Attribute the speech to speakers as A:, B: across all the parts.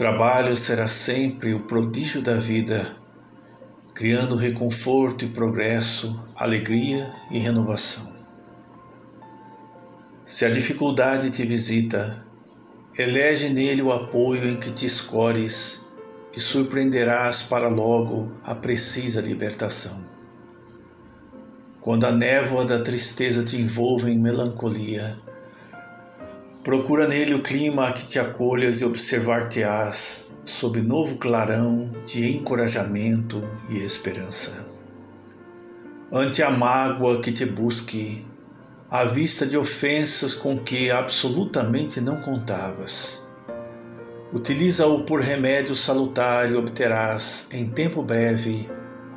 A: Trabalho será sempre o prodígio da vida, criando reconforto e progresso, alegria e renovação. Se a dificuldade te visita, elege nele o apoio em que te escores e surpreenderás para logo a precisa libertação. Quando a névoa da tristeza te envolve em melancolia, Procura nele o clima a que te acolhas e observar-te-ás sob novo clarão de encorajamento e esperança. Ante a mágoa que te busque, à vista de ofensas com que absolutamente não contavas, utiliza-o por remédio salutar e obterás, em tempo breve,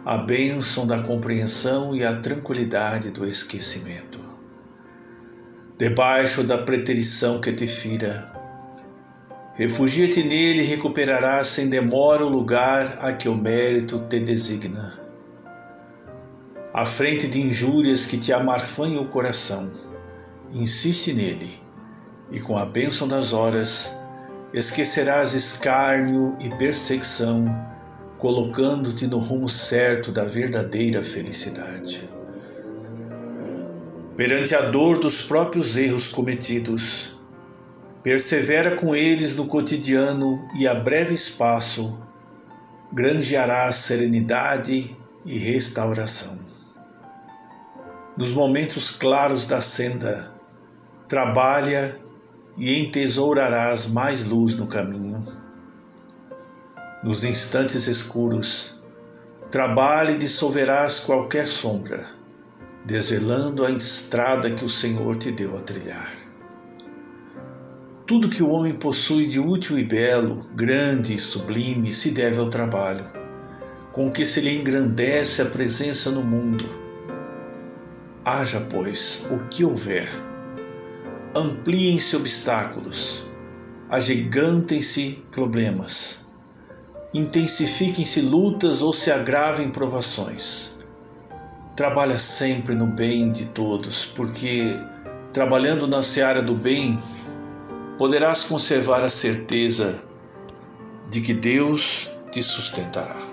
A: a bênção da compreensão e a tranquilidade do esquecimento debaixo da preterição que te fira. Refugia-te nele e recuperarás sem demora o lugar a que o mérito te designa. À frente de injúrias que te amarfanham o coração, insiste nele, e com a bênção das horas, esquecerás escárnio e perseguição, colocando-te no rumo certo da verdadeira felicidade perante a dor dos próprios erros cometidos. Persevera com eles no cotidiano e a breve espaço granjearás serenidade e restauração. Nos momentos claros da senda, trabalha e entesourarás mais luz no caminho. Nos instantes escuros, trabalha e dissolverás qualquer sombra desvelando a estrada que o Senhor te deu a trilhar. Tudo que o homem possui de útil e belo, grande e sublime, se deve ao trabalho, com que se lhe engrandece a presença no mundo. Haja, pois, o que houver. Ampliem-se obstáculos, agigantem-se problemas, intensifiquem-se lutas ou se agravem provações trabalha sempre no bem de todos, porque trabalhando na seara do bem, poderás conservar a certeza de que Deus te sustentará.